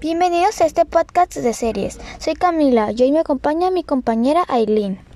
Bienvenidos a este podcast de series. Soy Camila y hoy me acompaña mi compañera Aileen.